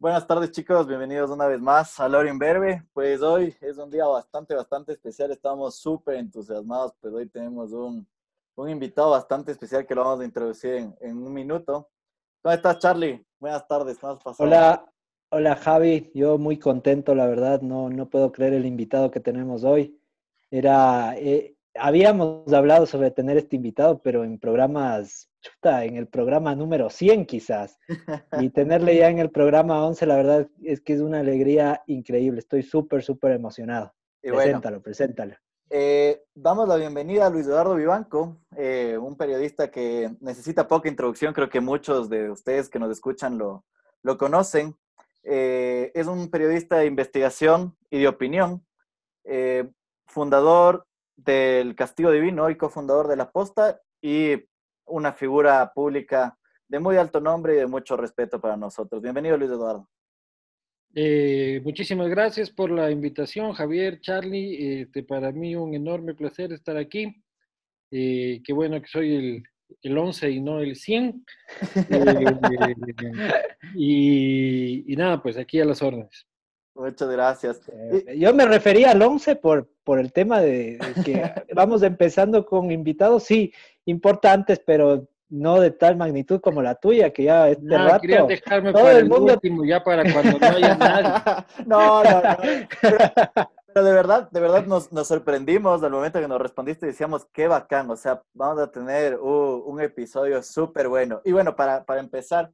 Buenas tardes chicos, bienvenidos una vez más a Lorin Verbe. Pues hoy es un día bastante, bastante especial, estamos súper entusiasmados, pues hoy tenemos un, un, invitado bastante especial que lo vamos a introducir en, un minuto. ¿Cómo estás Charlie? Buenas tardes, ¿cómo has pasado? Hola, hola Javi, yo muy contento, la verdad, no, no puedo creer el invitado que tenemos hoy. Era, eh, habíamos hablado sobre tener este invitado, pero en programas chuta, en el programa número 100 quizás. Y tenerle ya en el programa 11, la verdad es que es una alegría increíble. Estoy súper, súper emocionado. preséntalo, preséntalo. Eh, damos la bienvenida a Luis Eduardo Vivanco, eh, un periodista que necesita poca introducción, creo que muchos de ustedes que nos escuchan lo, lo conocen. Eh, es un periodista de investigación y de opinión, fundador del Castigo Divino y cofundador de La Posta y una figura pública de muy alto nombre y de mucho respeto para nosotros. Bienvenido, Luis Eduardo. Eh, muchísimas gracias por la invitación, Javier, Charlie. Este, para mí un enorme placer estar aquí. Eh, qué bueno que soy el, el 11 y no el 100. Eh, y, y, nada, pues aquí a las órdenes. Muchas gracias. yo me refería al 11 por, por el tema de, que vamos empezando con invitados, sí, importantes, pero no de tal magnitud como la tuya, que ya este no, rato... dejarme todo para el, mundo... último, ya para cuando no haya nadie. no, no, no. Pero, de verdad, de verdad nos, nos, sorprendimos del momento que nos respondiste y decíamos, qué bacán, o sea, vamos a tener uh, un episodio súper bueno. Y bueno, para, para empezar,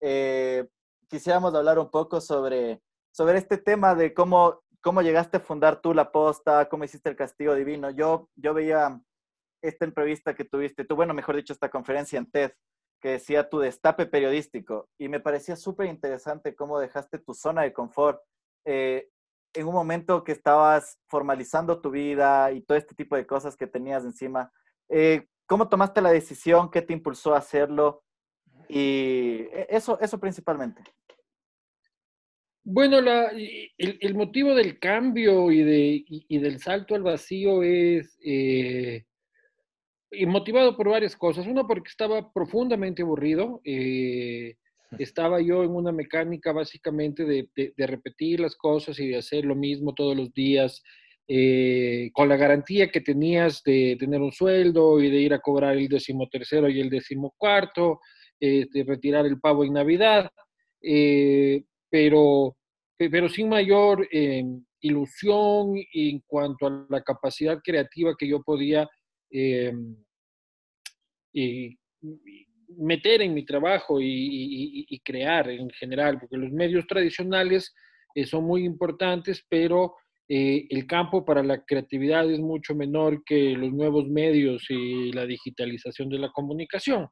eh, quisiéramos hablar un poco sobre, sobre este tema de cómo, cómo llegaste a fundar tú la posta, cómo hiciste el castigo divino. Yo, yo veía esta entrevista que tuviste, tú, bueno, mejor dicho, esta conferencia en TED, que decía tu destape periodístico, y me parecía súper interesante cómo dejaste tu zona de confort eh, en un momento que estabas formalizando tu vida y todo este tipo de cosas que tenías encima. Eh, ¿Cómo tomaste la decisión? ¿Qué te impulsó a hacerlo? Y e, eso, eso principalmente. Bueno, la, el, el, motivo del cambio y, de, y, y, del salto al vacío es eh, y motivado por varias cosas. Uno, porque estaba profundamente aburrido. Eh, estaba yo en una mecánica básicamente de, de, de, repetir las cosas y de hacer lo mismo todos los días, eh, con la garantía que tenías de tener un sueldo y de ir a cobrar el decimotercero y el decimocuarto, eh, de retirar el pavo en Navidad, eh, pero, pero sin mayor em, ilusión en cuanto a la capacidad creativa que yo podía y, meter en mi trabajo y, y, y, crear en general, porque los medios tradicionales eh, son muy importantes, pero eh, el campo para la creatividad es mucho menor que los nuevos medios y la digitalización de la comunicación.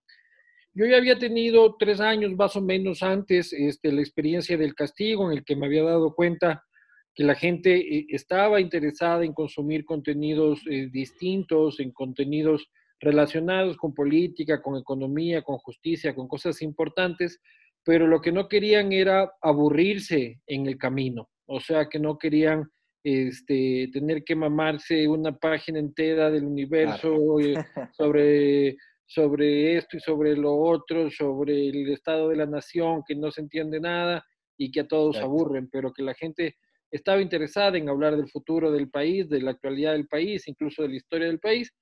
Yo ya había tenido tres años más o menos antes este, la experiencia del castigo, en el que me había dado cuenta que la gente eh, estaba interesada en consumir contenidos eh, distintos, en contenidos relacionados con política, con economía, con justicia, con cosas importantes, pero lo que no querían era aburrirse en el camino, o sea, que no querían este, tener que mamarse una página entera del universo claro. Sobre, sobre esto y sobre lo otro, sobre el estado de la nación, que no se entiende nada y que a todos Exacto. aburren, pero que la gente estaba interesada en hablar del futuro del país, de la actualidad del país, incluso de la historia del país,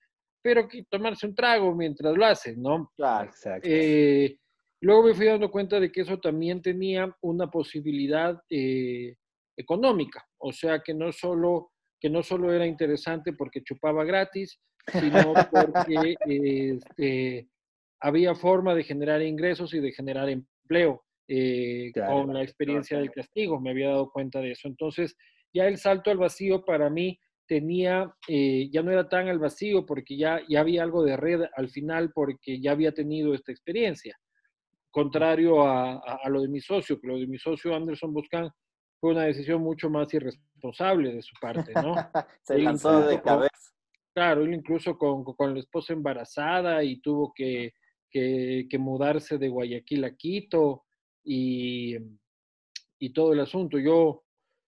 pero que tomarse un trago mientras lo hacen, ¿no? Claro, exacto. Eh, luego me fui dando cuenta de que eso también tenía una posibilidad eh, económica, o sea que no solo que no solo era interesante porque chupaba gratis, sino porque este, había forma de generar ingresos y de generar empleo eh, claro, con la experiencia claro. del castigo. Me había dado cuenta de eso. Entonces, ya el salto al vacío para mí tenía, eh, ya no era tan al vacío porque ya, ya había algo de red al final porque ya había tenido esta experiencia. Contrario a, a, a lo de mi socio, que lo de mi socio Anderson Buscan fue una decisión mucho más irresponsable de su parte, ¿no? Se él lanzó de cabeza. Claro, él incluso con, con, la esposa embarazada y tuvo que, que, que, mudarse de Guayaquil a Quito y, y todo el asunto. Yo,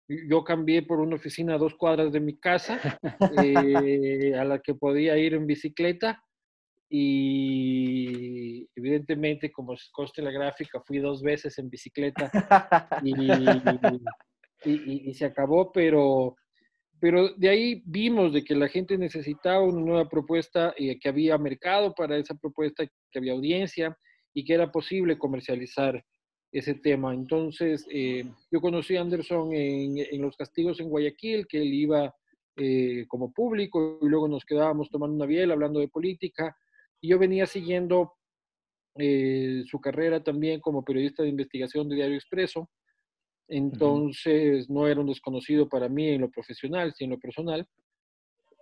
yo cambié por una oficina a dos cuadras de mi casa, eh, a la que podía ir en bicicleta, y evidentemente, como coste la gráfica, fui dos veces en bicicleta y, y, se acabó, pero, pero de ahí vimos de que la gente necesitaba una nueva propuesta, y que había mercado para esa propuesta, que había audiencia y que era posible comercializar ese tema. Entonces, eh, yo conocí a Anderson en, en, Los Castigos en Guayaquil, que él iba eh, como público y luego nos quedábamos tomando una biela hablando de política. Y yo venía siguiendo eh, su carrera también como periodista de investigación de Diario Expreso. Entonces, no era un desconocido para mí en lo profesional, sino en lo personal.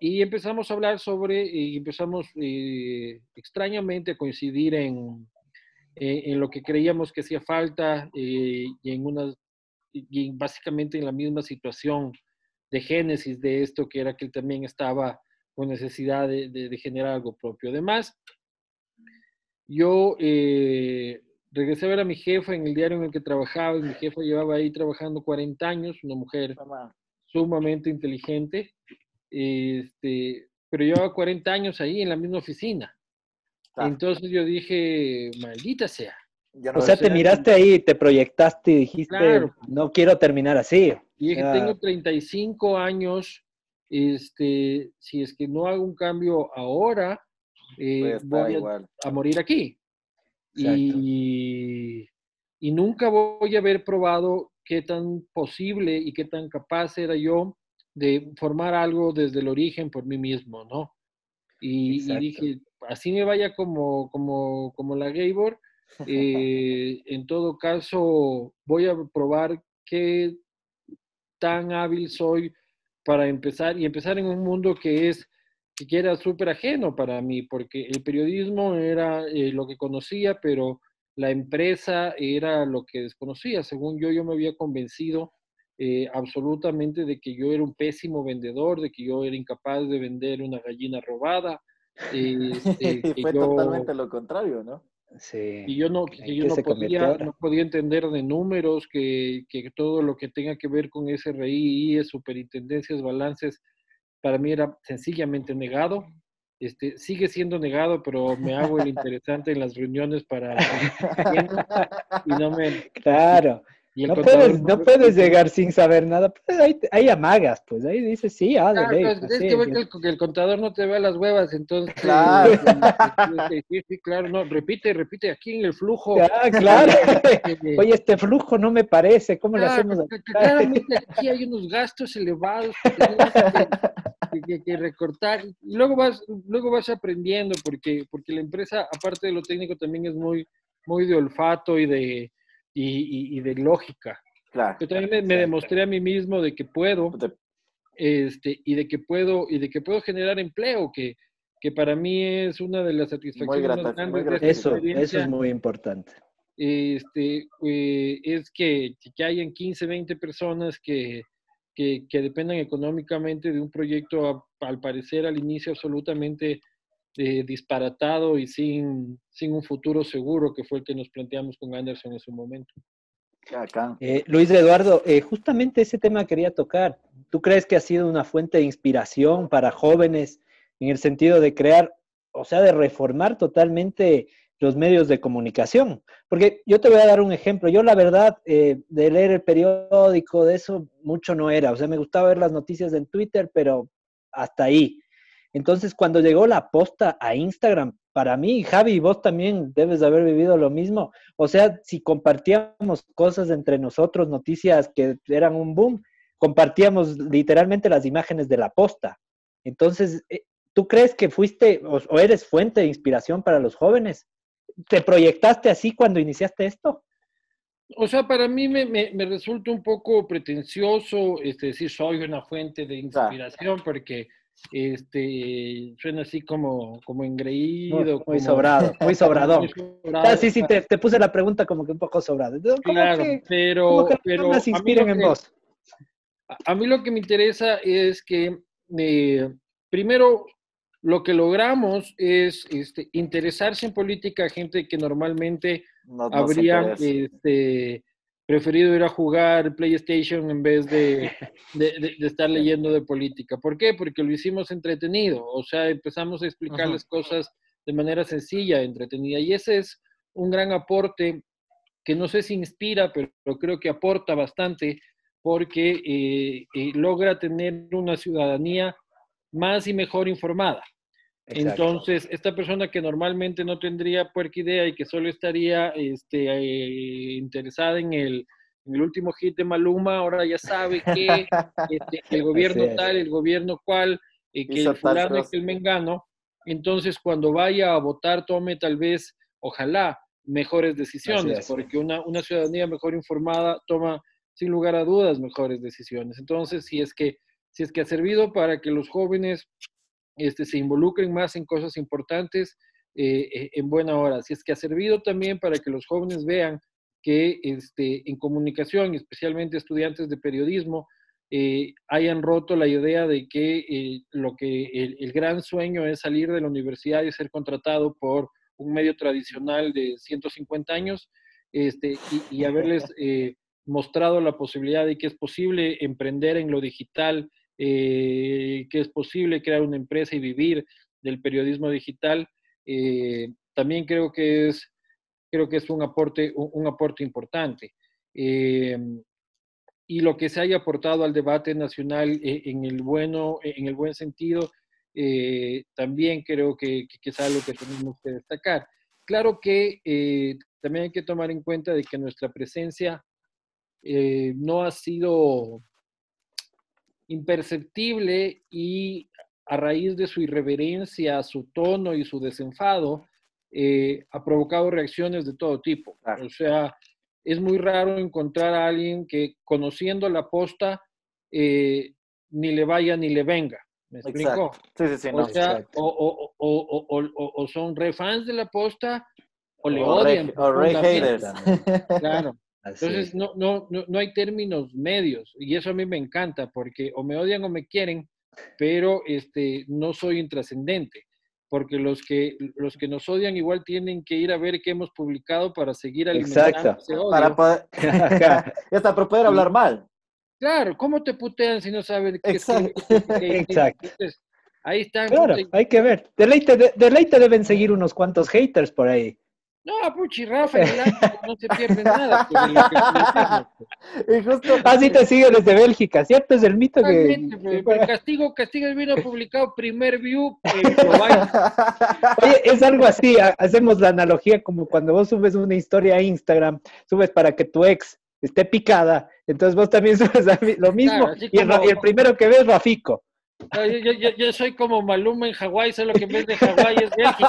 Y empezamos a hablar sobre, y empezamos extrañamente a coincidir en, eh, en lo que creíamos que hacía falta eh, y en una y básicamente en la misma situación de génesis de esto, que era que él también estaba con necesidad de, de, generar algo propio. Además, yo eh, regresé a ver a mi jefa en el diario en el que trabajaba, y mi jefa llevaba ahí trabajando 40 años, una mujer sumamente inteligente, este, pero llevaba 40 años ahí en la misma oficina. Entonces yo dije, maldita sea. o sea, te miraste ahí, te proyectaste y dijiste, no quiero terminar así. Y dije, tengo 35 años, este, si es que no hago un cambio ahora, eh, voy a, morir aquí. Y, y, nunca voy a haber probado qué tan posible y qué tan capaz era yo de formar algo desde el origen por mí mismo, ¿no? Y, y dije, así me vaya como, como, como la Gabor, eh, en todo caso voy a probar qué tan hábil soy para empezar y empezar en un mundo que es que era súper ajeno para mí, porque el periodismo era eh, lo que conocía, pero la empresa era lo que desconocía. Según yo, yo me había convencido eh, absolutamente de que yo era un pésimo vendedor, de que yo era incapaz de vender una gallina robada, y, este, Fue totalmente lo contrario, ¿no? Sí. Y yo no, yo no podía, no podía entender de números, que, que, todo lo que tenga que ver con SRI, IE, superintendencias, balances, para mí era sencillamente negado. Este, sigue siendo negado, pero me hago el interesante en las reuniones para... y no me... Claro no, puedes, no puedes llegar sin saber nada. Pues ahí, ahí, amagas, pues ahí dices, sí, ah, de ley, pues, es que, el, contador no te ve las huevas, entonces. Claro. sí, sí, claro, no, repite, repite aquí en el flujo. Ah, claro. Oye, este flujo no me parece, ¿cómo le hacemos? Claramente aquí hay unos gastos elevados que, que, recortar. Y luego vas, luego vas aprendiendo, porque, porque la empresa, aparte de lo técnico, también es muy, muy de olfato y de y, de lógica. Claro. Yo también me, demostré a mí mismo de que puedo, este, y de que puedo, y de que puedo generar empleo, que, que para mí es una de las satisfacciones más grandes de Eso, eso es muy importante. Este, eh, es que, que hayan 15, 20 personas que, que, que dependan económicamente de un proyecto, al parecer al inicio absolutamente eh, disparatado y sin, sin un futuro seguro, que fue el que nos planteamos con Anderson en su momento. Eh, Luis Eduardo, eh, justamente ese tema quería tocar. ¿Tú crees que ha sido una fuente de inspiración para jóvenes en el sentido de crear, o sea, de reformar totalmente los medios de comunicación? Porque yo te voy a dar un ejemplo. Yo la verdad, de leer el periódico, de eso mucho no era. O sea, me gustaba ver las noticias en Twitter, pero hasta ahí. Entonces, cuando llegó la posta a Instagram, para mí, Javi, vos también debes de haber vivido lo mismo. O sea, si compartíamos cosas entre nosotros, noticias que eran un boom, compartíamos literalmente las imágenes de la posta. Entonces, eh, ¿tú crees que fuiste o, eres fuente de inspiración para los jóvenes? ¿Te proyectaste así cuando iniciaste esto? O sea, para mí me, me, resulta un poco pretencioso este, decir soy una fuente de inspiración porque este, suena así como, como engreído. Muy, sobrado, muy sobradón. Ah, sí, sí, te, te, puse la pregunta como que un poco sobrado. Claro, pero, pero inspiren en vos. A mí lo que me interesa es que, eh, primero, lo que logramos es este, interesarse en política a gente que normalmente habría este, preferido ir a jugar PlayStation en vez de, de, estar leyendo de política. ¿Por qué? Porque lo hicimos entretenido, o sea, empezamos a explicarles cosas de manera sencilla, entretenida. Y ese es un gran aporte que no sé si inspira, pero creo que aporta bastante porque eh, eh, logra tener una ciudadanía más y mejor informada. Entonces, esta persona que normalmente no tendría puerca idea y que solo estaría este, eh, interesada en el, último hit de Maluma, ahora ya sabe que este, el gobierno tal, el gobierno cual, que el fulano es el mengano. Entonces, cuando vaya a votar, tome tal vez, ojalá, mejores decisiones, porque una, una ciudadanía mejor informada toma sin lugar a dudas mejores decisiones. Entonces, si es que, si es que ha servido para que los jóvenes este, se involucren más en cosas importantes, eh, eh, en buena hora. Si es que ha servido también para que los jóvenes vean que este, en comunicación, especialmente estudiantes de periodismo, eh, hayan roto la idea de que lo que el, el, gran sueño es salir de la universidad y ser contratado por un medio tradicional de 150 años este, y, haberles eh, mostrado la posibilidad de que es posible emprender en lo digital, eh, que es posible crear una empresa y vivir del periodismo digital, eh, también creo que es, creo que es un aporte, un, aporte importante. y lo que se haya aportado al debate nacional en el bueno, en el buen sentido, eh, también creo que, es algo que tenemos que destacar. Claro que eh, también hay que tomar en cuenta de que nuestra presencia eh, no ha sido imperceptible y a raíz de su irreverencia, su tono y su desenfado, ha provocado reacciones de todo tipo. O sea, es muy raro encontrar a alguien que conociendo la posta ni le vaya ni le venga. ¿Me explico? Sí, sí, sí. O, sea, o, o, o, son re fans de la posta o le odian. o re haters. Claro. Entonces, no, no, no, hay términos medios y eso a mí me encanta porque o me odian o me quieren, pero este, no soy intrascendente porque los que, los que nos odian igual tienen que ir a ver qué hemos publicado para seguir alimentando ese odio. Para poder, hasta para poder hablar mal. Claro, ¿cómo te putean si no saben qué Exacto. Exacto. ahí están. Claro, hay que ver. Deleite, de, deleite deben seguir unos cuantos haters por ahí. No, Puchi, Rafa, no se pierde nada. y justo... Así te sigue desde Bélgica, ¿cierto? Es el mito que... El castigo, castigo el vino publicado, primer view, eh, Oye, es algo así, hacemos la analogía como cuando vos subes una historia a Instagram, subes para que tu ex esté picada, entonces vos también subes lo mismo y, el, primero que ves, Rafico. yo, soy como Maluma en Hawái, solo que en vez de Hawái es México.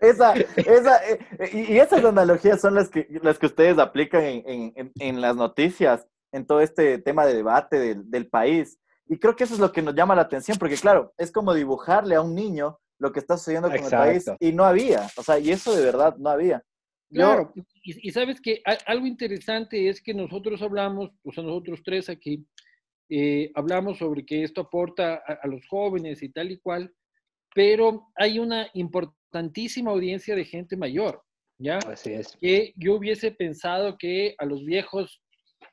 Esa, esa, eh, y esas analogías son las que, las que ustedes aplican en, en, en las noticias, en todo este tema de debate del, del, país. Y creo que eso es lo que nos llama la atención, porque claro, es como dibujarle a un niño lo que está sucediendo con el país y no había, o sea, y eso de verdad no había. Claro, y, sabes que algo interesante es que nosotros hablamos, o sea, nosotros tres aquí, eh, hablamos sobre que esto aporta a, los jóvenes y tal y cual, pero hay una importantísima audiencia de gente mayor, ¿ya? Así es. Que yo hubiese pensado que a los viejos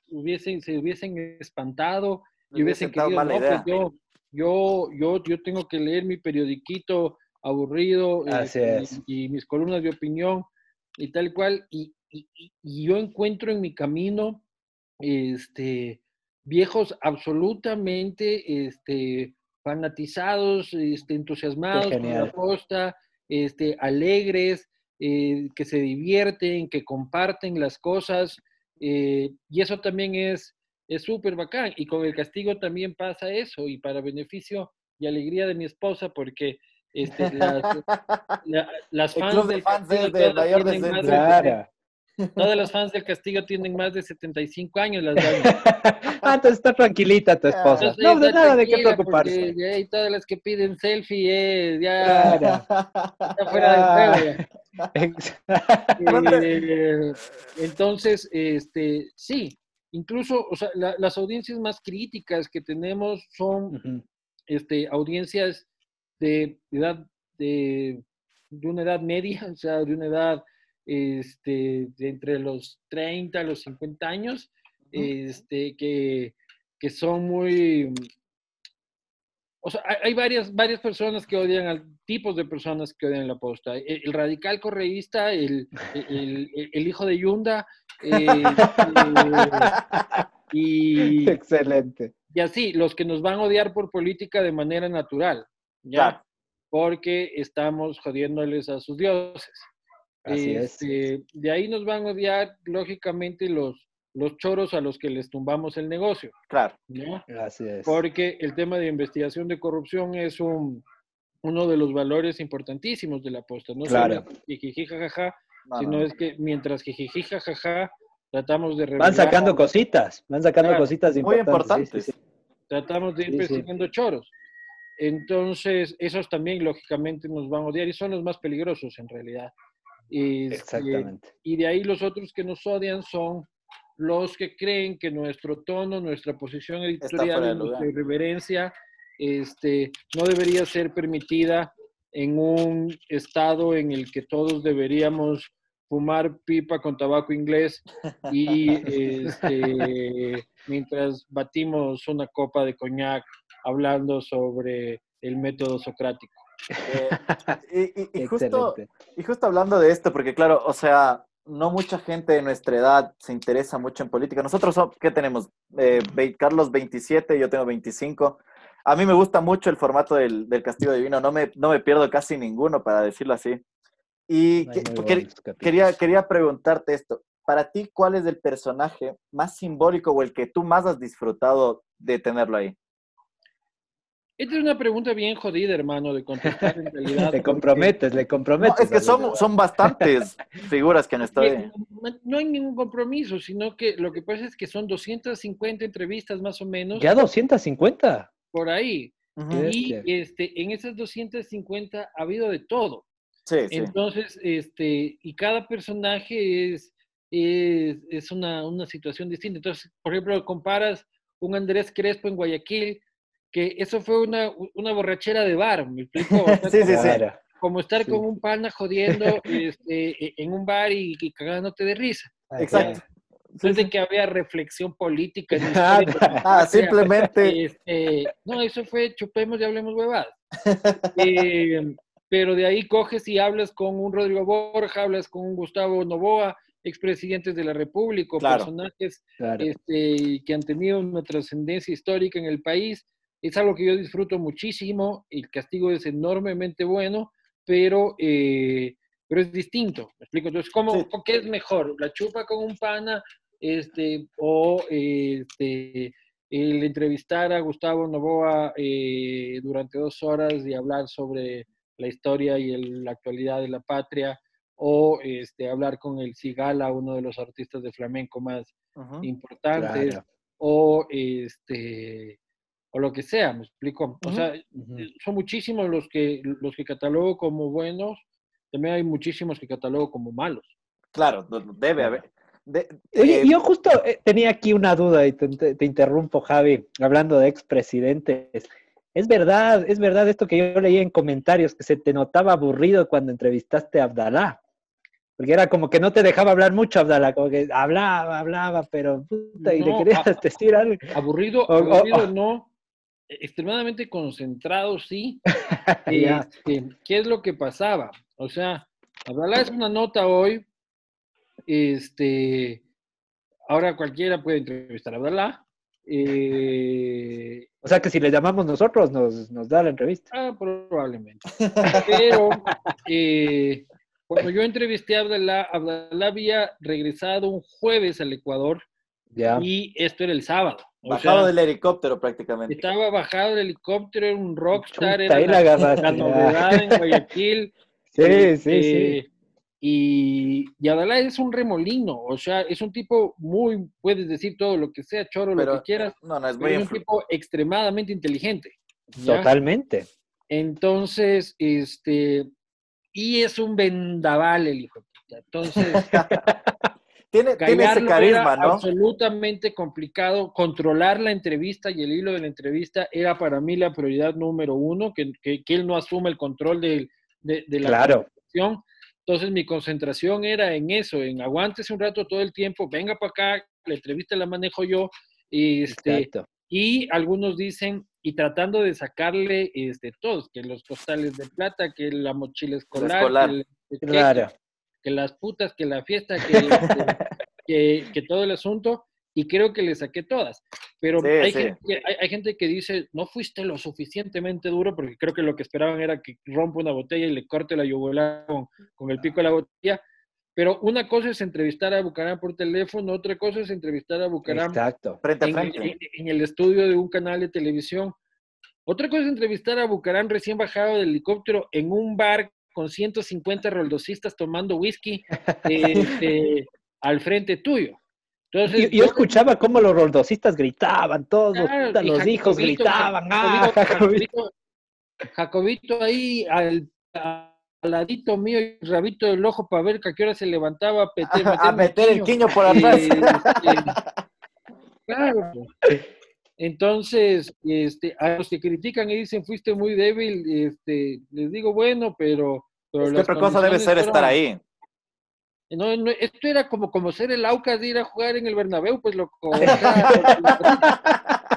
hubiesen, se hubiesen espantado y hubiesen querido, no, pues yo, yo, yo, yo tengo que leer mi periodiquito aburrido eh, y mis columnas de opinión y tal cual, y, yo encuentro en mi camino este, viejos absolutamente este, fanatizados, este, entusiasmados con la costa, este, alegres, eh, que se divierten, que comparten las cosas, eh, y eso también es súper bacán. Y con el castigo también pasa eso, y para beneficio y alegría de mi esposa, porque este, las, fans, del de, mayor de, Todas las fans del Castillo tienen más de 75 años. Las ah, entonces está tranquilita tu esposa. no, de nada de qué preocuparse. y todas las que piden selfie, eh, ya, ya fuera del juego. Eh, entonces, este, sí, incluso, o sea, las audiencias más críticas que tenemos son este, audiencias de edad de, de, una edad media, o sea, de una edad este, de entre los 30 a los 50 años, este, que, que son muy, o sea, hay varias, varias personas que odian, al, tipos de personas que odian la posta. E, el, radical correísta, el, el, el, hijo de Yunda, eh, y... Excelente. Y así, los que nos van a odiar por política de manera natural, ¿ya? Porque estamos jodiéndoles a sus dioses. Así es. Este, de ahí nos van a odiar, lógicamente, los, los choros a los que les tumbamos el negocio. Claro. ¿no? Así es. Porque el tema de investigación de corrupción es un, uno de los valores importantísimos de la posta. No claro. solo jijiji, jajaja, sino es que mientras jijiji, jajaja, tratamos de... Van sacando cositas, van sacando Claro. cositas Muy importantes. importantes. Sí, sí, sí. tratamos de ir Sí, sí. persiguiendo choros. Entonces, esos también lógicamente nos van a odiar y son los más peligrosos en realidad. Este, Exactamente. Y de ahí los otros que nos odian son los que creen que nuestro tono, nuestra posición editorial, nuestra irreverencia, este, no debería ser permitida en un estado en el que todos deberíamos fumar pipa con tabaco inglés y este, mientras batimos una copa de coñac hablando sobre el método socrático. Eh, y, y- y justo, y justo hablando de esto, porque claro, o sea, no mucha gente de nuestra edad se interesa mucho en política. Nosotros, so- ¿qué tenemos? Eh, Carlos 27, yo tengo 25. A mí me gusta mucho el formato del, del Castigo Divino, no me, no me pierdo casi ninguno, para decirlo así. Y que- que- quería, quería preguntarte esto. Para ti, ¿cuál es el personaje más simbólico o el que tú más has disfrutado de tenerlo ahí? Esta es una pregunta bien jodida, hermano, de contestar en realidad. Te porque- comprometes, le No, comprometes. es que son, son bastantes figuras que han estado ahí. No, no hay ningún compromiso, sino que lo que pasa es que son 250 entrevistas más o menos Ya 250. por ahí. Y este, en esas 250 ha habido de todo. Sí, sí. Entonces, este, y cada personaje es, es, es una, una situación distinta. Entonces, por ejemplo, comparas un Andrés Crespo en Guayaquil, que eso fue una, una borrachera de bar, ¿me explico? O sea, Sí, sí, como- sí. Claro. Como estar Sí. con un pana jodiendo este, e- en un bar y, y cagándote de risa. Exacto. No es de que había reflexión política. ni Ah, historia Ah, simplemente. Este, no, eso fue chupemos y hablemos huevadas. Eh, pero de ahí coges y hablas con un Rodrigo Borja, hablas con un Gustavo Novoa, expresidentes de la República, Claro. personajes Claro. este, que han tenido una trascendencia histórica en el país. Es algo que yo disfruto muchísimo. El castigo es enormemente bueno, pero, eh, pero es distinto. ¿Me explico? Entonces, ¿cómo, Sí. ¿qué es mejor? ¿La chupa con un pana este, o este, el entrevistar a Gustavo Novoa eh, durante dos horas y hablar sobre la historia y el- la actualidad de la patria? o este, hablar con el Cigala, uno de los artistas de flamenco más importantes, Claro. o este o lo que sea, me explico. O sea, son muchísimos los que los que catalogo como buenos, también hay muchísimos que catalogo como malos. Claro, debe haber. de- Oye, eh, yo justo eh, tenía aquí una duda y te, te- te interrumpo, Javi, hablando de expresidentes. Es verdad, es verdad esto que yo leí en comentarios, que se te notaba aburrido cuando entrevistaste a Abdalá. Porque era como que no te dejaba hablar mucho, Abdalá, como que hablaba, hablaba, pero puta, y le querías a- decir algo. Aburrido, O- o- aburrido no, extremadamente concentrado sí. Este, ¿Qué es lo que pasaba? O sea, Abdalá es una nota hoy. Este, ahora cualquiera puede entrevistar a Abdalá. Eh, O sea que si le llamamos nosotros, nos, nos da la entrevista. ah, probablemente. Pero eh, cuando yo entrevisté a Abdalá, Abdalá había regresado un jueves al Ecuador Ya. y esto era el sábado. O bajado sea, del helicóptero prácticamente. estaba bajado del helicóptero, era un rockstar, Chuta, era ahí la, la novedad en Guayaquil. Sí, sí, Este, sí. Y, y Adalá es un remolino, o sea, es un tipo muy, puedes decir todo lo que sea, choro, lo Pero que quieras, no, no, es pero muy es un tipo extremadamente inteligente. ¿ya? Totalmente. Entonces, este, y es un vendaval el hijo. Entonces, tiene, tiene ese carisma, era ¿no? absolutamente complicado. Controlar la entrevista y el hilo de la entrevista era para mí la prioridad número uno, que, que, que él no asuma el control de, de la Claro. conversación. Entonces mi concentración era en eso, en aguántese un rato todo el tiempo, venga para acá, la entrevista la manejo yo. y Este, Exacto. y algunos dicen, y tratando de sacarle este, todos, que los costales de plata, que la mochila escolar, escolar. Que, el- Claro. Que las putas, que la fiesta, que, este, que, que todo el asunto, y creo que le saqué todas. Pero Sí, hay, sí. Gente, que- hay, hay gente que dice, no fuiste lo suficientemente duro, porque creo que lo que esperaban era que rompa una botella y le corte la yugular con, con el pico de la botella. Pero una cosa es entrevistar a Bucaram por teléfono, otra cosa es entrevistar a Bucaram Exacto. Frente a en, frente. en- en el estudio de un canal de televisión. Otra cosa es entrevistar a Bucarán recién bajado del helicóptero en un bar con 150 roldosistas tomando whisky este, al frente tuyo. Entonces, Y yo escuchaba cómo los roldosistas gritaban, todos, Claro, los hijos gritaban. ¡Ah, Jacobito, Jacobito! Jacobito, Jacobito ahí al, al ladito mío y el rabito del ojo para ver que a qué hora se levantaba a, meter el quiño por atrás. Eh, este, claro. Entonces, este, a los que critican y dicen fuiste muy débil, este, les digo, bueno, pero... pero Es que las otra cosa debe ser estar ahí. No, no, esto era como, como ser el Aucas de ir a jugar en el Bernabéu, pues loco.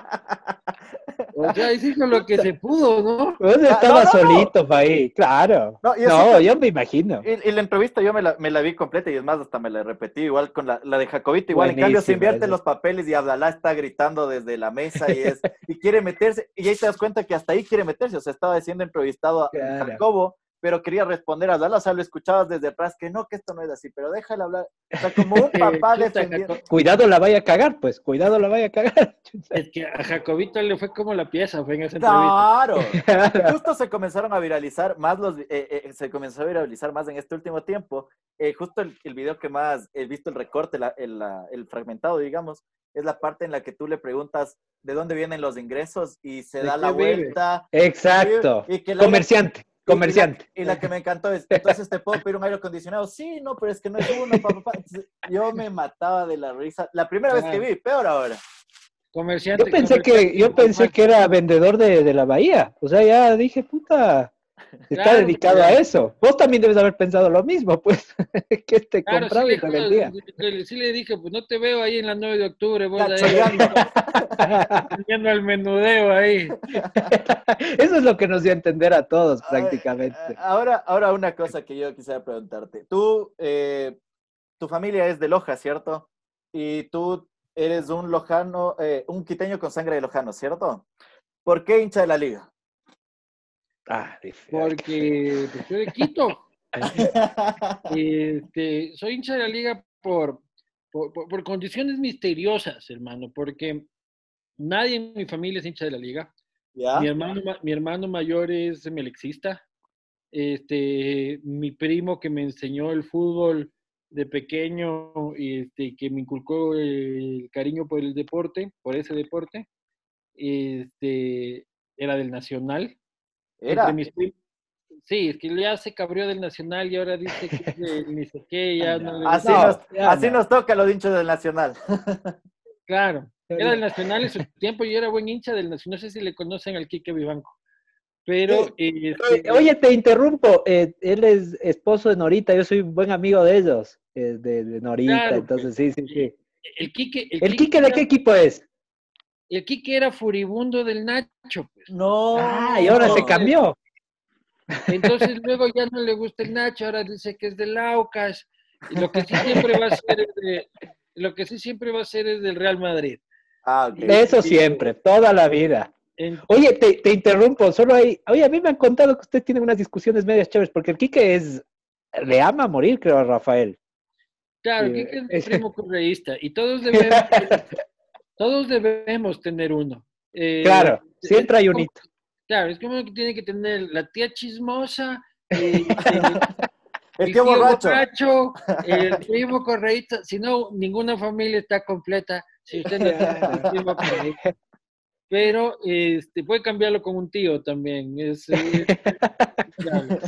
O sea, hizo lo que se pudo, ¿no? Pues Ah, estaba no, no, no. solito ahí, claro. No, No, yo me imagino. Y, y la entrevista yo me la, me la vi completa y es más, hasta me la repetí igual con la, la de Jacobito. Igual, en cambio, se invierten esa. los papeles y Abdalá está gritando desde la mesa y, es, y quiere meterse. Y ahí te das cuenta que hasta ahí quiere meterse. O sea, estaba siendo entrevistado a Claro. Jacobo, pero quería responder a sea, lo escuchabas desde atrás que no, que esto no es así, pero déjale hablar. O sea, como un papá defendiendo. Cuidado la vaya a cagar, pues, cuidado la vaya a cagar. Es que a Jacobito le fue como la pieza, fue en esa entrevista. Claro. Justo se comenzaron a viralizar más los, eh, eh, se comenzó a viralizar más en este último tiempo. Eh, justo el, el video que más he visto el recorte, la- el, la- el fragmentado, digamos, es la parte en la que tú le preguntas de dónde vienen los ingresos y se ¿De da la vive? vuelta. Exacto. Y que la- Comerciante, comerciante. Y la que me encantó es, entonces te puedo pedir un aire acondicionado. Sí, no, pero es que no es uno, papá. Yo me mataba de la risa. La primera vez que vi, peor ahora. Comerciante. Yo pensé que, yo pensé que era vendedor de, de la bahía. O sea, ya dije, puta, está Claro, dedicado claro. a eso. Vos también debes haber pensado lo mismo, pues, que te Claro, compraba sí, y te le, vendía. le- sí le dije, pues no te veo ahí en la 9 de octubre, vos ahí viendo el menudeo ahí. Eso es lo que nos dio a entender a todos prácticamente. Ahora, ahora una cosa que yo quisiera preguntarte. Tú, eh, tu familia es de Loja, ¿cierto? Y tú eres un lojano, eh, un quiteño con sangre de lojano, ¿cierto? ¿Por qué hincha de la liga? Ah, Porque pues, soy de Quito. Este, soy hincha de la liga por, por, por- por condiciones misteriosas, hermano, porque nadie en mi familia es hincha de la liga. ¿Ya? Mi hermano, ma- mi hermano mayor es melexista. Este, mi primo que me enseñó el fútbol de pequeño y este, que me inculcó el cariño por el deporte, por ese deporte, este, era del Nacional. Era. Entre mis prim- Sí, es que ya se cabrió del Nacional y ahora dice que es del ni sé qué, ya no le Así, No, nos, así no. nos toca los hinchos del Nacional. Claro, era del Nacional en su tiempo y yo era buen hincha del Nacional. No sé si le conocen al Quique Vivanco. Pero, Oye, este, Oye, te interrumpo. eh, él es esposo de Norita. Yo soy buen amigo de ellos, eh, de, de Norita. Claro, entonces, sí, sí, sí. el Quique, ¿El Quique de era- qué equipo es? El Quique era furibundo del Nacho, pues. No. Ah, y ahora se cambió. Entonces luego ya no le gusta el Nacho, ahora dice que es del Aucas. Y lo que sí siempre va a ser es de, lo que sí siempre va a ser es del Real Madrid. Ah, ok. Eso siempre, toda la vida. Oye, te, te interrumpo, solo hay. Oye, a mí me han contado que ustedes tienen unas discusiones medias chéveres, porque el Quique es. Le ama a morir, creo, a Rafael. claro, Sí, Quique es mi primo correísta y todos debemos, todos debemos tener uno. Eh, Claro, siempre hay es un como- hito. Claro, es como que tiene que tener la tía chismosa, eh, El tío borracho. borracho, el primo correísta, si no, ninguna familia está completa si usted no tiene primo correísta. Pero este, puede cambiarlo con un tío también. Es, eh, claro.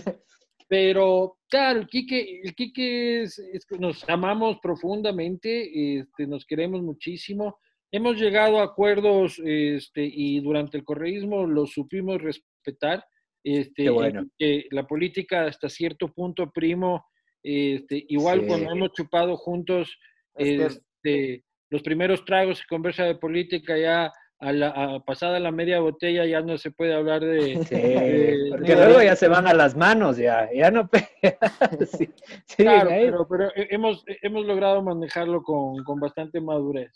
Pero, claro, el Quique, el Quique es, es nos amamos profundamente, este, nos queremos muchísimo. Hemos llegado a acuerdos este, y durante el correísmo los supimos respetar. Este, Qué bueno. que la política hasta cierto punto, primo, este, igual Sí. cuando hemos chupado juntos este, los primeros tragos y conversa de política ya a la a pasada la media botella ya no se puede hablar de... Sí, de- porque de- luego ya se van a las manos, ya, ya no. Sí, sí, Claro, pero, pero he- hemos, hemos logrado manejarlo con, con bastante madurez.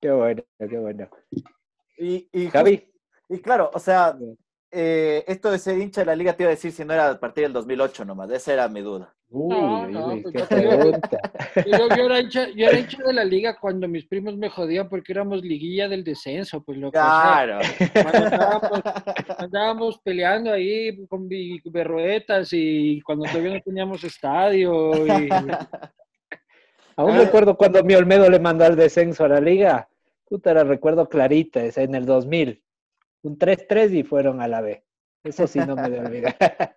Qué bueno, qué bueno. Y, y, Javi, y claro, o sea, eh, esto de ser hincha de la liga te iba a decir si no era a partir del 2008 nomás, esa era mi duda. uy, No, pues qué pregunta. Yo, yo era hincha, yo era hincha de la liga cuando mis primos me jodían porque éramos liguilla del descenso, pues lo que Claro. cuando andábamos, andábamos peleando ahí con berruetas y cuando todavía no teníamos estadio y Aún Ah. recuerdo cuando mi Olmedo le mandó al descenso a la liga. Puta, la recuerdo clarita, es en el 2000. Un 3-3 y fueron a la B. Eso sí no me de olvidar.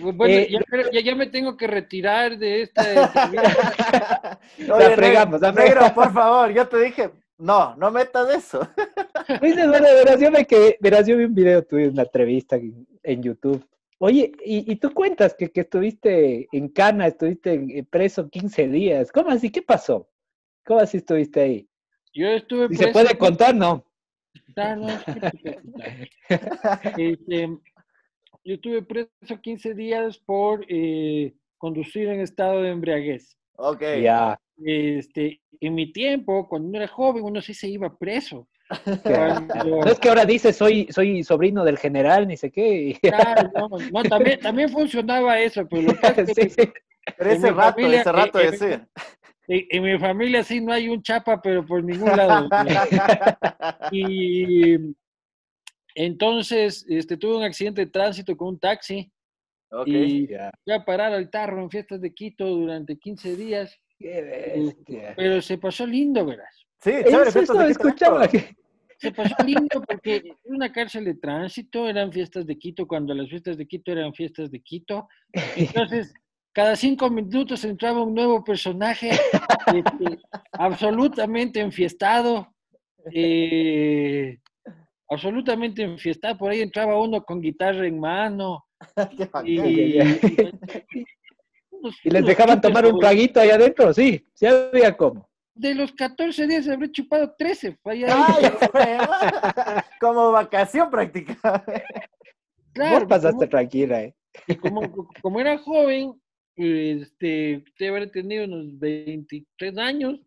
bueno, Eh, ya, ya, ya me tengo que retirar de esta entrevista. Oye, La fregamos, la negro, fregamos. negro, por favor, yo te dije, no, no metas eso. Luis Eduardo, verás, yo me quedé, verás, yo vi un video tuyo, una entrevista en, en YouTube. Oye, y, y tú cuentas que, que estuviste en Cana, estuviste eh, preso 15 días. ¿Cómo así? ¿Qué pasó? ¿Cómo así estuviste ahí? Yo estuve Si se puede contar, no. Ah, no. Este, yo estuve preso 15 días por eh, conducir en estado de embriaguez. Ok. Ya. Este, en mi tiempo, cuando uno era joven, uno sí se iba preso. Cuando- No es que ahora dice soy, soy sobrino del general, ni sé qué. y- Claro, no, no, también, también funcionaba eso, pero lo que pasa es que Sí, sí. Pero ese rato, familia, ese rato eh, eh, decía. en, en mi familia sí no hay un chapa, pero por ningún lado. Y entonces este, tuve un accidente de tránsito con un taxi Ok. y Ya. fui a parar al tarro en fiestas de Quito durante 15 días, Qué bestia. pero se pasó lindo, verás. Sí, chévere, Eso. Blanco. que- Se pasó lindo porque era una cárcel de tránsito, eran fiestas de Quito, cuando las fiestas de Quito eran fiestas de Quito. Entonces, cada cinco minutos entraba un nuevo personaje este, absolutamente enfiestado, eh, absolutamente enfiestado. Por ahí entraba uno con guitarra en mano. Y, unos- ¿Y les dejaban tomar un traguito ahí adentro? Sí, sí había como. De los 14 días habré chupado 13. fue ahí Ay, como vacación prácticamente. Claro, Vos pasaste como- tranquila, ¿eh? Y como, como era joven, este, debe haber tenido unos 23 años,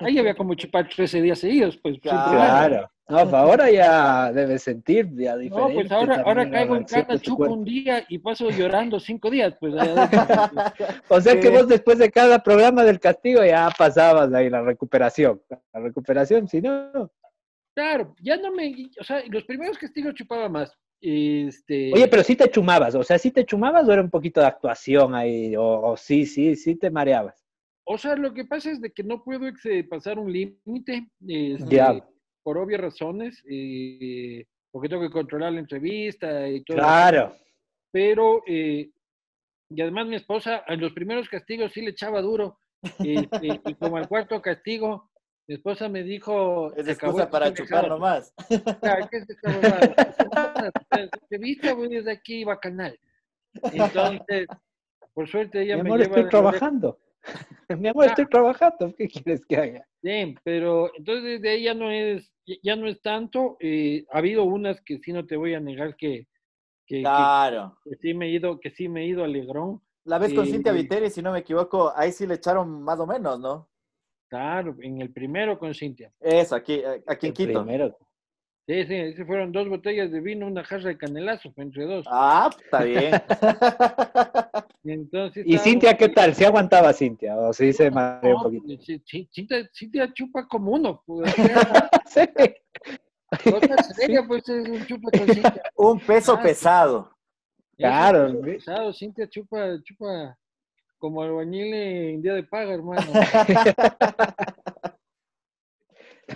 ahí había como chupar 13 días seguidos, pues. Claro. No, pues ahora ya debes sentir ya No, diferente. pues ahora, ahora también la caigo en tu chupo un día y paso llorando cinco días, pues. adentro. O sea que Sí. vos después de cada programa del castigo ya pasabas ahí la recuperación. La recuperación, si no. Claro, ya no me, o sea, los primeros castigos chupaba más. Este, Oye, pero sí te chumabas, o sea, sí te chumabas o era un poquito de actuación ahí, o, o sí, sí, sí te mareabas. o sea, lo que pasa es de que no puedo ex- pasar un límite, este, por obvias razones, eh, porque tengo que controlar la entrevista y todo. Claro. pero eh, y además mi esposa en los primeros castigos sí le echaba duro este, y como al cuarto castigo mi esposa me dijo Es "Se acabó excusa para pendejada". chupar nomás. Claro, ¿qué es esta huevada? te viste voy desde aquí bacanal entonces por suerte ella Mi me amor, lleva estoy trabajando. Mi amor, estoy trabajando. ¿Qué quieres que haga? Bien, pero entonces de ahí ya no es, ya no es tanto. eh, ha habido unas que sí no te voy a negar que, que, que- Claro. que sí me he ido, que sí me he ido alegrón. La vez con Sí. Cintia Viteri, si no me equivoco, ahí sí le echaron más o menos, ¿no? Claro, en el primero con Cintia. Eso, aquí, eh, aquí en El Quito. Primero. Sí, sí, fueron dos botellas de vino, una jarra de canelazo, entre dos. Ah, está bien. Y Entonces, ¿Y Cintia qué tal? ¿Sí aguantaba Cintia? ¿O sí se un No, poquito? pues, sí, sí, Cintia, Cintia chupa como uno. Pues, Sí. seria, pues es un chupa con Cintia. Un peso Ah, pesado. Claro, un ¿sí? pesado, Cintia chupa, chupa como albañil en día de paga, hermano.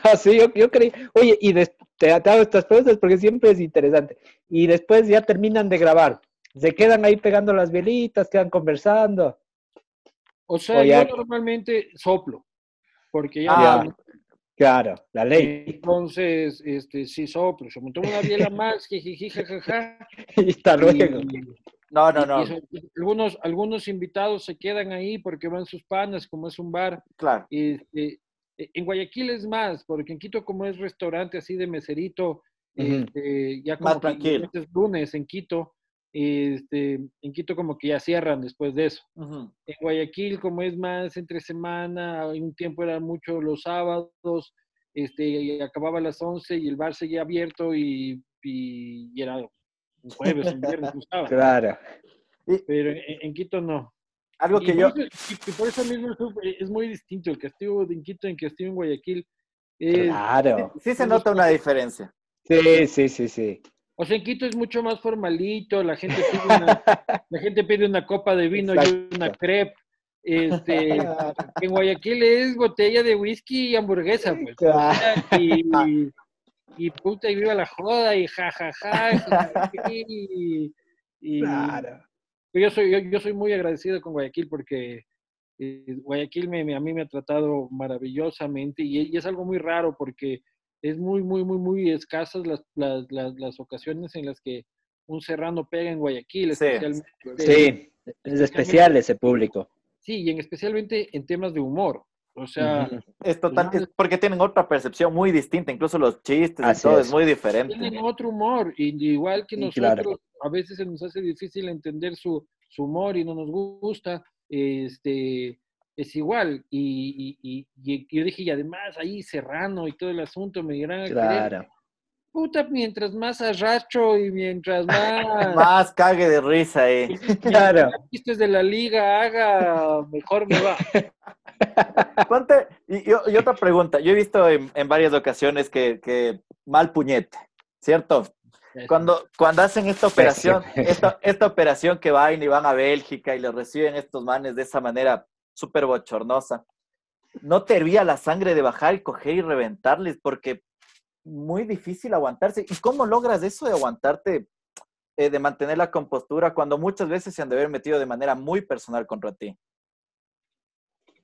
Ah, sí, yo, yo creí. Oye, y te, te hago estas preguntas porque siempre es interesante. Y después ya terminan de grabar. Se quedan ahí pegando las velitas, quedan conversando. O sea, O ya- yo normalmente soplo, porque ya, Ah. no- Claro, la ley. entonces, este, sí soplo, se me toma una biela más, jijiji, jajaja, Y hasta luego. y- No, no, y- no. y son- algunos, algunos invitados se quedan ahí porque van sus panas, como es un bar, Claro. este, E, en Guayaquil es más, porque en Quito como es restaurante así de meserito, este, ya como más tranquilo. es lunes en Quito, este, en Quito como que ya cierran después de eso. En Guayaquil como es más entre semana, un tiempo era mucho los sábados, este, y acababa a las 11 y el bar seguía abierto y, y, era un jueves, un viernes, un sábado. Claro. Pero en, Quito no. Algo que yo... y por eso mismo es muy distinto el castigo de Quito en castigo en Guayaquil. claro. Sí, se nota una diferencia. Sí, sí, sí, sí. O sea, en Quito es mucho más formalito, la gente pide una, la gente pide una copa de vino y una crepe. Este, en Guayaquil es botella de whisky y hamburguesa, pues. Y, y, puta, y viva la joda, y jajaja. Ja, y, y, claro. Yo soy, yo, soy muy agradecido con Guayaquil porque eh, Guayaquil me, a mí me ha tratado maravillosamente y, es algo muy raro porque es muy, muy, muy, muy escasas las, las, las, ocasiones en las que un serrano pega en Guayaquil. Sí, sí es especial ese público. Sí, y en, especialmente en temas de humor. O sea, es total, es porque tienen otra percepción muy distinta, incluso los chistes y todo es. muy diferente. Tienen otro humor, y igual que nosotros, a veces se nos hace difícil entender su, su, humor y no nos gusta, este, es igual. Y, y, y, yo dije, y además ahí Serrano y todo el asunto me dirán, claro. Puta, mientras más arracho y mientras más... más cague de risa ahí. claro. Chistes de la liga haga, mejor me va. Ponte, y, y, otra pregunta, yo he visto en, en varias ocasiones que, que, mal puñete, ¿cierto? Cuando, cuando hacen esta operación, esta, esta, operación que van y van a Bélgica y le reciben estos manes de esa manera súper bochornosa, ¿no te hervía la sangre de bajar y coger y reventarles? Porque muy difícil aguantarse. ¿Y cómo logras eso de aguantarte, eh, de mantener la compostura cuando muchas veces se han de haber metido de manera muy personal contra ti?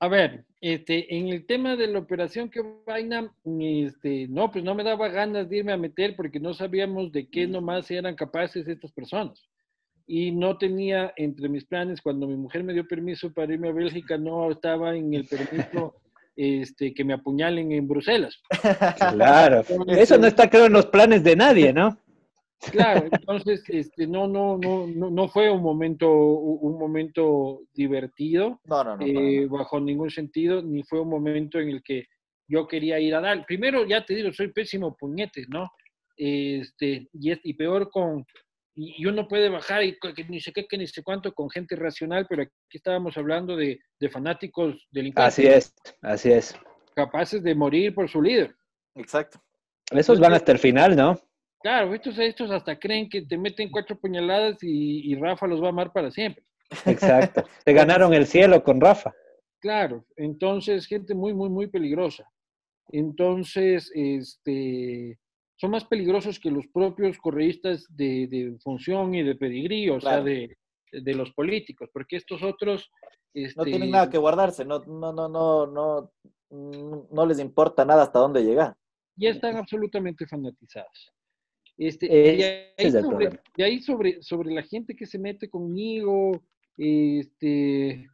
A ver, este, en el tema de la operación que vaina, este, no, pues no me daba ganas de irme a meter porque no sabíamos de qué nomás eran capaces estas personas. Y no tenía entre mis planes, cuando mi mujer me dio permiso para irme a Bélgica, no estaba en el permiso este, que me apuñalen en Bruselas. Claro, eso no está creo en los planes de nadie, ¿no? Claro, entonces este, no, no, no, no, fue un momento, un momento divertido, eh, bajo ningún sentido, ni fue un momento en el que yo quería ir a dar. Primero, ya te digo, soy pésimo puñetes, ¿no? Este, y, y peor con, y, uno puede bajar y que ni sé qué, que ni sé cuánto con gente racional, pero aquí estábamos hablando de, de fanáticos delincuentes. Así es, así es. Capaces de morir por su líder. Exacto. Esos van hasta el final, ¿no? Claro, estos, estos hasta creen que te meten cuatro puñaladas y, Rafa los va a amar para siempre. Exacto. Te ganaron el cielo con Rafa. Claro, entonces gente muy, muy, muy peligrosa. Entonces, este, son más peligrosos que los propios correístas de, función y de pedigrí, o sea, de, los políticos, porque estos otros... no tienen este, nada que guardarse, no, no, no, no, no, no les importa nada hasta dónde llegar. Ya están absolutamente fanatizados. Este, y, ahí sobre, sobre, la gente que se mete conmigo, este,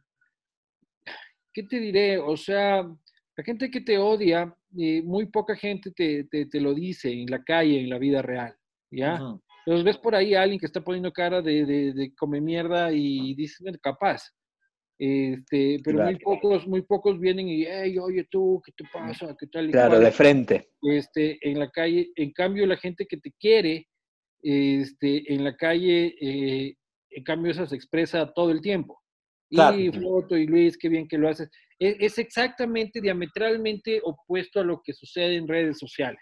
¿qué te diré? O sea, la gente que te odia, eh, muy poca gente te, te, lo dice en la calle, en la vida real, ¿ya? Entonces ves por ahí a alguien que está poniendo cara de, de, de come mierda y dices, capaz. Este, pero muy pocos, muy pocos vienen y, hey, oye tú, ¿qué te pasa? ¿Qué tal? claro, de frente. Este, en la calle, en cambio la gente que te quiere, este, en la calle, eh, en cambio esa se expresa todo el tiempo. Y foto y Luis, qué bien que lo haces. Es, es, exactamente diametralmente opuesto a lo que sucede en redes sociales.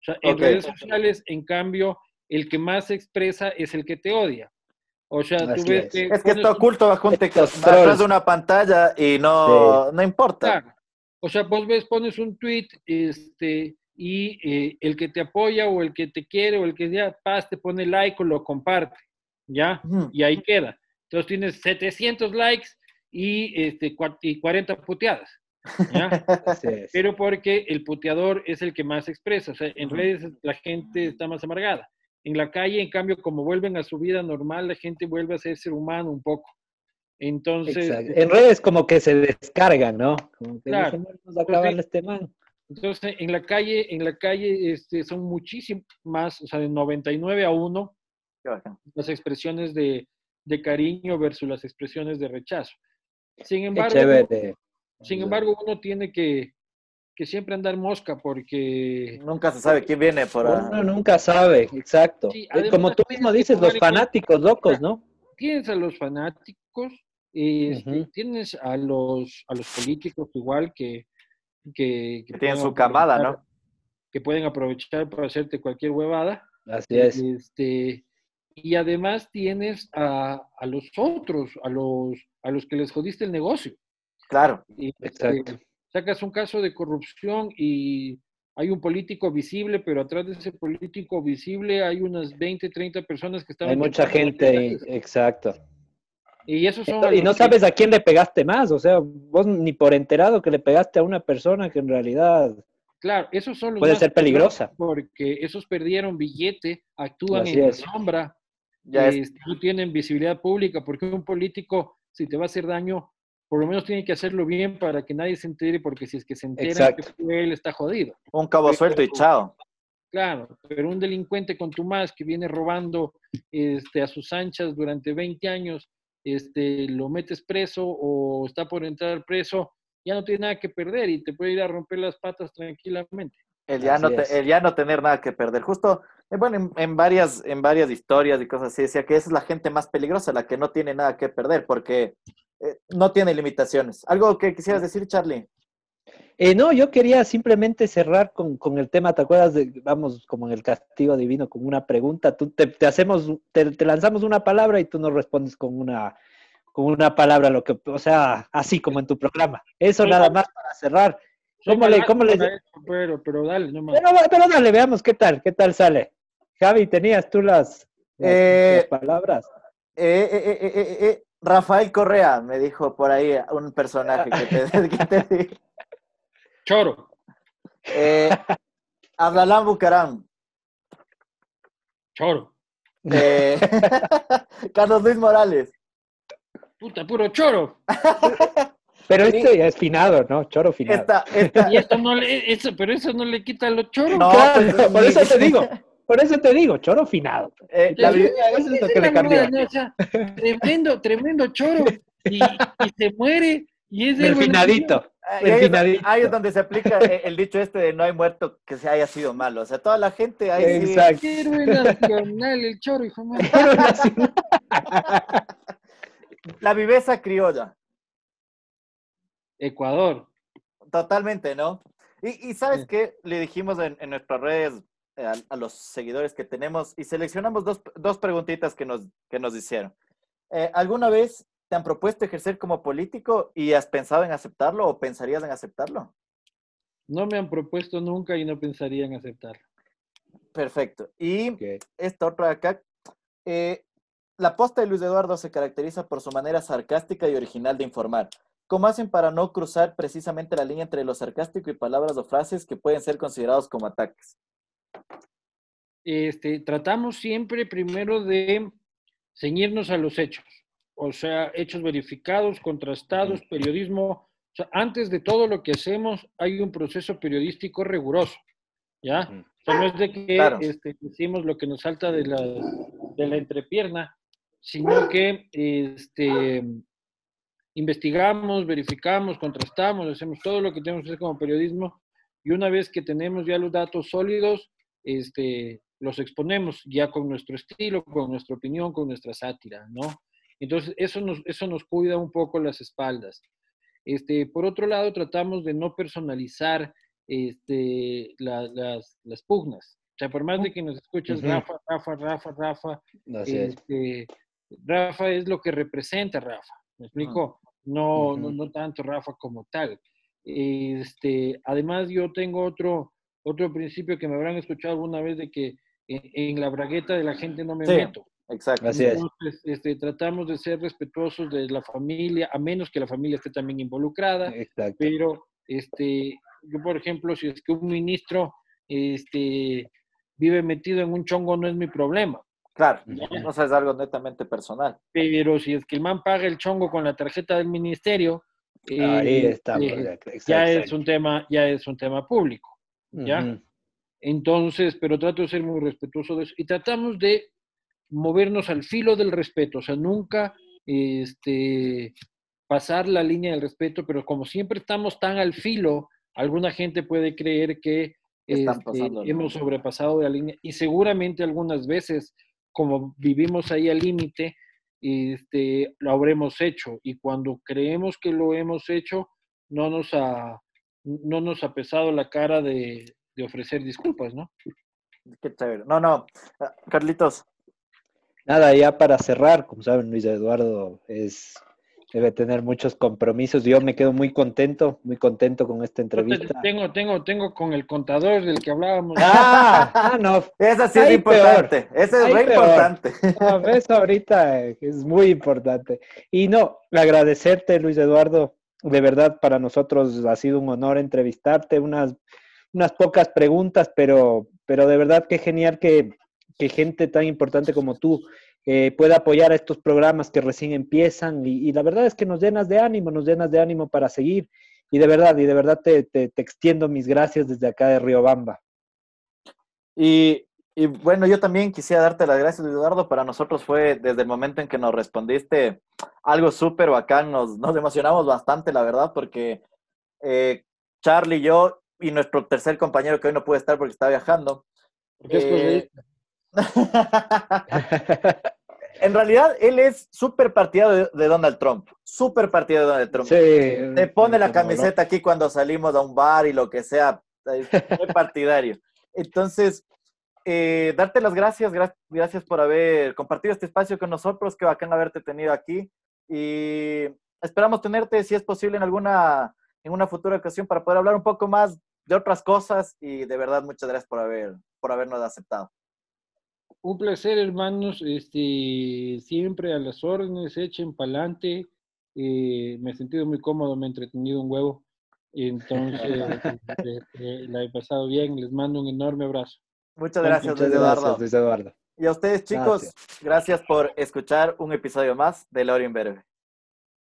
O sea, en redes sociales, en cambio, el que más se expresa es el que te odia. O sea, tú ves que... Es que está oculto bajo un texto, atrás de una pantalla y no, no importa. O sea, vos ves, pones un tweet este, y eh, el que te apoya o el que te quiere o el que ya paz te pone like o lo comparte, ¿ya? Y ahí queda. Entonces tienes 700 likes y, este, y 40 puteadas. ¿ya? Pero porque el puteador es el que más expresa. O sea, en redes la gente está más amargada. En la calle, en cambio, como vuelven a su vida normal, la gente vuelve a ser ser humano un poco. Entonces, en redes como que se descargan, ¿no? Como que claro. dicen, vamos a acabar este man. Entonces, en la calle, en la calle este, son muchísimas, o sea, de 99 a 1, las expresiones de, de, cariño versus las expresiones de rechazo. Sin embargo, sin embargo uno tiene que, que, siempre andar mosca porque... Nunca se sabe quién viene por ahí. Uno nunca sabe, exacto. Eh, como tú mismo dices, los fanáticos locos, ¿no? Tienes a los fanáticos, este, tienes a los, a los políticos igual que que, que, tienen su camada, ¿no? Que pueden aprovechar para hacerte cualquier huevada. Así es. Este, y además tienes a, a, los otros, a los, a los que les jodiste el negocio. Claro. Y, este, sacas un caso de corrupción y hay un político visible, pero atrás de ese político visible hay unas 20, 30 personas que están... Hay mucha gente, exacto. Y, esos son y no sabes a quién le pegaste más, o sea, vos ni por enterado que le pegaste a una persona que en realidad claro, esos son los puede ser peligrosa. Porque esos perdieron billete, actúan en la sombra, ya este, no tienen visibilidad pública, porque un político, si te va a hacer daño, por lo menos tiene que hacerlo bien para que nadie se entere, porque si es que se entera que él está jodido. Un cabo suelto y chao. Claro, pero un delincuente con tu más que viene robando este, a sus anchas durante 20 años este, lo metes preso o está por entrar preso, ya no tiene nada que perder y te puede ir a romper las patas tranquilamente. El ya, no, el ya no tener nada que perder. Justo, bueno, en, varias, en varias historias y cosas así, decía que esa es la gente más peligrosa, la que no tiene nada que perder, porque eh, no tiene limitaciones. ¿Algo que quisieras decir, Charlie? Eh, no, yo quería simplemente cerrar con, con, el tema, ¿te acuerdas de, vamos, como en el castigo divino, con una pregunta? Tú te, te hacemos, te, te, lanzamos una palabra y tú nos respondes con una, con una palabra, lo que, o sea, así como en tu programa. Eso nada más para cerrar. ¿Cómo le, cómo le... Pero, pero dale, no más. Pero, pero, dale, veamos qué tal, qué tal sale. Javi, ¿tenías tú las, las, eh, las palabras? Eh, eh, eh, Rafael Correa me dijo por ahí un personaje que te, que te Choro. Eh, Abdalán Bucaram. Choro. Eh, Carlos Luis Morales. Puta, puro choro. Pero este ya es finado, ¿no? Choro finado. Esta, esta... Y esto no le, eso, pero eso no le quita lo choro. No, claro, pues, por eso te digo. Por eso te digo, choro finado. Eh, la es lo que le cambió. Tremendo, tremendo choro. Y, y se muere. Y es el finadito. Ahí es, donde se aplica el dicho este de no hay muerto que se haya sido malo. O sea, toda la gente ahí Exacto. Sí... Héroe nacional, el choro, hijo mío. La viveza criolla. Ecuador. Totalmente, ¿no? Y, y sabes qué, le dijimos en, en nuestras redes eh, a, a, los seguidores que tenemos y seleccionamos dos, dos preguntitas que nos, que nos hicieron. Eh, ¿Alguna vez te han propuesto ejercer como político y has pensado en aceptarlo o pensarías en aceptarlo? No me han propuesto nunca y no pensaría en aceptarlo. Perfecto. Y okay. esta otra acá. Eh, la posta de Luis Eduardo se caracteriza por su manera sarcástica y original de informar. ¿Cómo hacen para no cruzar precisamente la línea entre lo sarcástico y palabras o frases que pueden ser considerados como ataques? Este, tratamos siempre primero de ceñirnos a los hechos o sea, hechos verificados, contrastados, periodismo. O sea, antes de todo lo que hacemos hay un proceso periodístico riguroso, ¿ya? O sea, no es de que claro. este, decimos lo que nos salta de la, de la entrepierna, sino que este, investigamos, verificamos, contrastamos, hacemos todo lo que tenemos que hacer como periodismo y una vez que tenemos ya los datos sólidos, este, los exponemos ya con nuestro estilo, con nuestra opinión, con nuestra sátira, ¿no? Entonces, eso nos, eso nos cuida un poco las espaldas. Este, por otro lado, tratamos de no personalizar este, la, las, las, pugnas. O sea, por más de que nos escuches uh -huh. Rafa, Rafa, Rafa, Rafa, este, Rafa es lo que representa Rafa. ¿Me explico? No, uh -huh. no, no tanto Rafa como tal. Este, además, yo tengo otro, otro principio que me habrán escuchado alguna vez de que en, en la bragueta de la gente no me sí. meto. Exacto. Así Entonces, este, tratamos de ser respetuosos de la familia, a menos que la familia esté también involucrada. Exacto. Pero, este, yo, por ejemplo, si es que un ministro este, vive metido en un chongo, no es mi problema. Claro, no sé, es algo netamente personal. Pero si es que el man paga el chongo con la tarjeta del ministerio, Ahí eh, eh, exacto, ya es un tema, ya es un tema público, ¿ya? Entonces, pero trato de ser muy respetuoso de eso. Y tratamos de movernos al filo del respeto, o sea, nunca este, pasar la línea del respeto, pero como siempre estamos tan al filo, alguna gente puede creer que este, hemos sobrepasado la línea y seguramente algunas veces, como vivimos ahí al límite, este, lo habremos hecho y cuando creemos que lo hemos hecho, no nos ha, no nos ha pesado la cara de, de ofrecer disculpas, ¿no? Qué chévere. No, no. Ah, Carlitos, Nada, ya para cerrar, como saben, Luis Eduardo es, debe tener muchos compromisos. Yo me quedo muy contento, muy contento con esta entrevista. Tengo, tengo, tengo con el contador del que hablábamos. Ah, ah, no, esa sí es importante. Ese es Ahí re peor. importante. no, eso ahorita eh, es muy importante. Y no, agradecerte, Luis Eduardo. De verdad, para nosotros ha sido un honor entrevistarte. Unas, unas pocas preguntas, pero, pero de verdad qué genial que, que gente tan importante como tú eh, pueda apoyar a estos programas que recién empiezan. Y, y la verdad es que nos llenas de ánimo, nos llenas de ánimo para seguir. Y de verdad, y de verdad te, te, extiendo mis gracias desde acá de Riobamba. Y, y bueno, yo también quisiera darte las gracias, Eduardo. Para nosotros fue desde el momento en que nos respondiste algo súper bacán. Nos, emocionamos bastante, la verdad, porque eh, Charlie, yo y nuestro tercer compañero que hoy no puede estar porque está viajando. Porque es eh, correcto. en realidad, él es súper partidario de, de Donald Trump. Súper partidario de Donald Trump. Sí, Te pone la no. camiseta aquí cuando salimos a un bar y lo que sea. Es muy partidario. Entonces, eh, darte las gracias, gra- gracias por haber compartido este espacio con nosotros. Qué bacán haberte tenido aquí. Y esperamos tenerte, si es posible, en alguna en una futura ocasión para poder hablar un poco más de otras cosas. Y de verdad, muchas gracias por, haber, por habernos aceptado. Un placer, hermanos. Este, siempre a las órdenes, echen pa'lante. Eh, me he sentido muy cómodo, me he entretenido un huevo. Entonces, este, la he pasado bien. Les mando un enorme abrazo. Muchas gracias, Muchas Luis gracias, Eduardo. Luis Eduardo. Y a ustedes, chicos, Gracias. gracias por escuchar un episodio más de La Hora Imberbe.